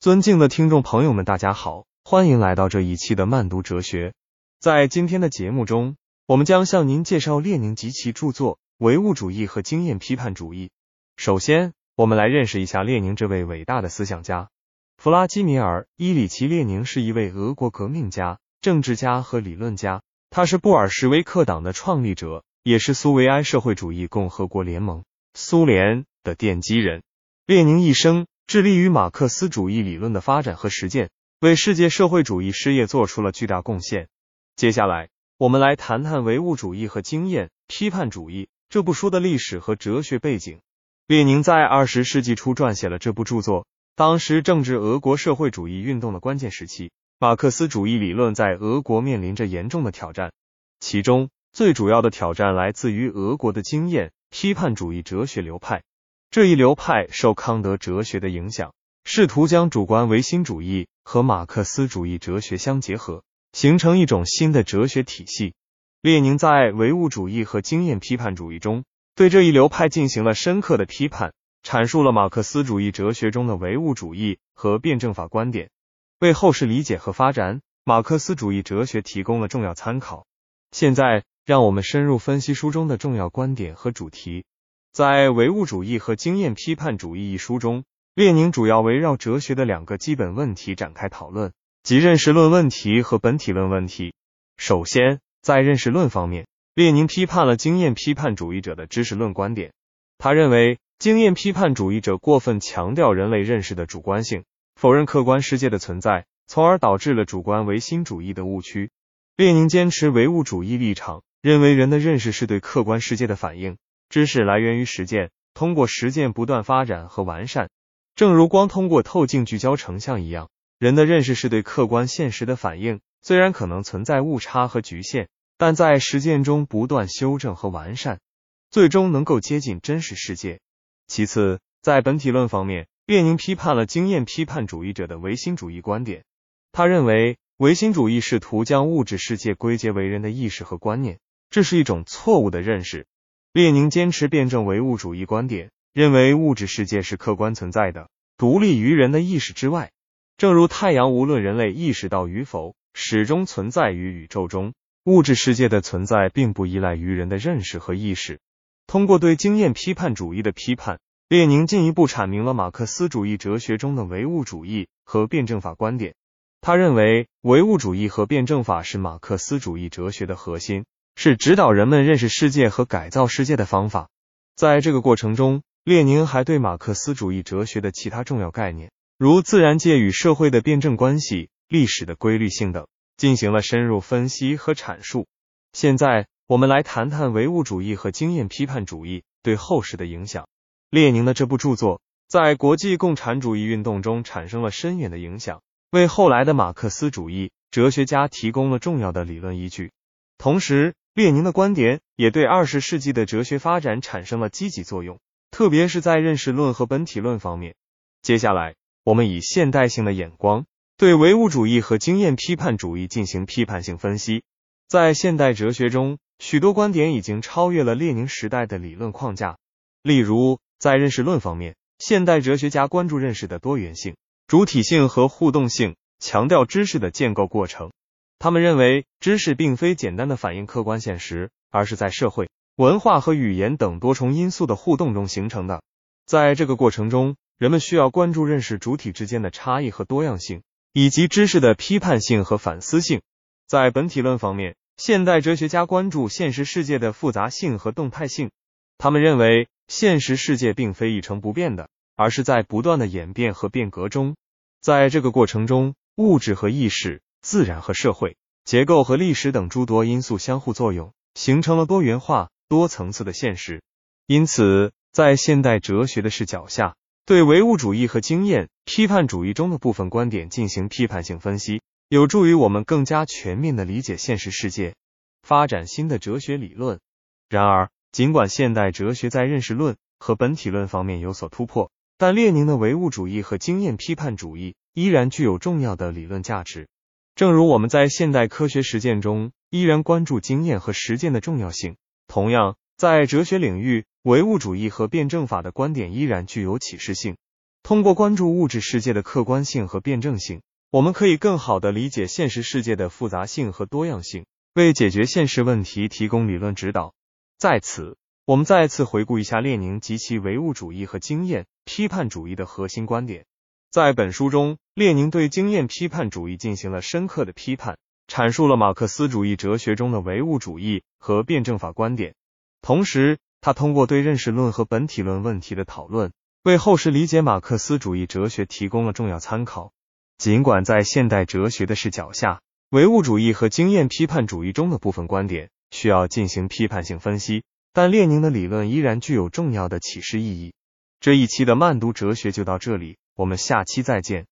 尊敬的听众朋友们，大家好，欢迎来到这一期的慢读哲学。在今天的节目中，我们将向您介绍列宁及其著作《唯物主义和经验批判主义》。首先，我们来认识一下列宁这位伟大的思想家。弗拉基米尔·伊里奇·列宁是一位俄国革命家、政治家和理论家，他是布尔什维克党的创立者，也是苏维埃社会主义共和国联盟（苏联）的奠基人。列宁一生。致力于马克思主义理论的发展和实践，为世界社会主义事业做出了巨大贡献。接下来，我们来谈谈唯物主义和经验批判主义这部书的历史和哲学背景。列宁在二十世纪初撰写了这部著作，当时正值俄国社会主义运动的关键时期，马克思主义理论在俄国面临着严重的挑战，其中最主要的挑战来自于俄国的经验批判主义哲学流派。这一流派受康德哲学的影响，试图将主观唯心主义和马克思主义哲学相结合，形成一种新的哲学体系。列宁在唯物主义和经验批判主义中，对这一流派进行了深刻的批判，阐述了马克思主义哲学中的唯物主义和辩证法观点，为后世理解和发展马克思主义哲学提供了重要参考。现在，让我们深入分析书中的重要观点和主题。在《唯物主义和经验批判主义》一书中，列宁主要围绕哲学的两个基本问题展开讨论，即认识论问题和本体论问题。首先，在认识论方面，列宁批判了经验批判主义者的知识论观点。他认为，经验批判主义者过分强调人类认识的主观性，否认客观世界的存在，从而导致了主观唯心主义的误区。列宁坚持唯物主义立场，认为人的认识是对客观世界的反应。知识来源于实践，通过实践不断发展和完善。正如光通过透镜聚焦成像一样，人的认识是对客观现实的反应。虽然可能存在误差和局限，但在实践中不断修正和完善，最终能够接近真实世界。其次，在本体论方面，列宁批判了经验批判主义者的唯心主义观点。他认为，唯心主义试图将物质世界归结为人的意识和观念，这是一种错误的认识。列宁坚持辩证唯物主义观点，认为物质世界是客观存在的，独立于人的意识之外。正如太阳，无论人类意识到与否，始终存在于宇宙中。物质世界的存在并不依赖于人的认识和意识。通过对经验批判主义的批判，列宁进一步阐明了马克思主义哲学中的唯物主义和辩证法观点。他认为，唯物主义和辩证法是马克思主义哲学的核心。是指导人们认识世界和改造世界的方法。在这个过程中，列宁还对马克思主义哲学的其他重要概念，如自然界与社会的辩证关系、历史的规律性等，进行了深入分析和阐述。现在，我们来谈谈唯物主义和经验批判主义对后世的影响。列宁的这部著作在国际共产主义运动中产生了深远的影响，为后来的马克思主义哲学家提供了重要的理论依据。同时，列宁的观点也对二十世纪的哲学发展产生了积极作用，特别是在认识论和本体论方面。接下来，我们以现代性的眼光对唯物主义和经验批判主义进行批判性分析。在现代哲学中，许多观点已经超越了列宁时代的理论框架。例如，在认识论方面，现代哲学家关注认识的多元性、主体性和互动性，强调知识的建构过程。他们认为，知识并非简单的反映客观现实，而是在社会、文化和语言等多重因素的互动中形成的。在这个过程中，人们需要关注认识主体之间的差异和多样性，以及知识的批判性和反思性。在本体论方面，现代哲学家关注现实世界的复杂性和动态性。他们认为，现实世界并非一成不变的，而是在不断的演变和变革中。在这个过程中，物质和意识。自然和社会结构和历史等诸多因素相互作用，形成了多元化、多层次的现实。因此，在现代哲学的视角下，对唯物主义和经验批判主义中的部分观点进行批判性分析，有助于我们更加全面的理解现实世界，发展新的哲学理论。然而，尽管现代哲学在认识论和本体论方面有所突破，但列宁的唯物主义和经验批判主义依然具有重要的理论价值。正如我们在现代科学实践中依然关注经验和实践的重要性，同样，在哲学领域，唯物主义和辩证法的观点依然具有启示性。通过关注物质世界的客观性和辩证性，我们可以更好地理解现实世界的复杂性和多样性，为解决现实问题提供理论指导。在此，我们再次回顾一下列宁及其唯物主义和经验批判主义的核心观点。在本书中，列宁对经验批判主义进行了深刻的批判，阐述了马克思主义哲学中的唯物主义和辩证法观点。同时，他通过对认识论和本体论问题的讨论，为后世理解马克思主义哲学提供了重要参考。尽管在现代哲学的视角下，唯物主义和经验批判主义中的部分观点需要进行批判性分析，但列宁的理论依然具有重要的启示意义。这一期的慢读哲学就到这里，我们下期再见。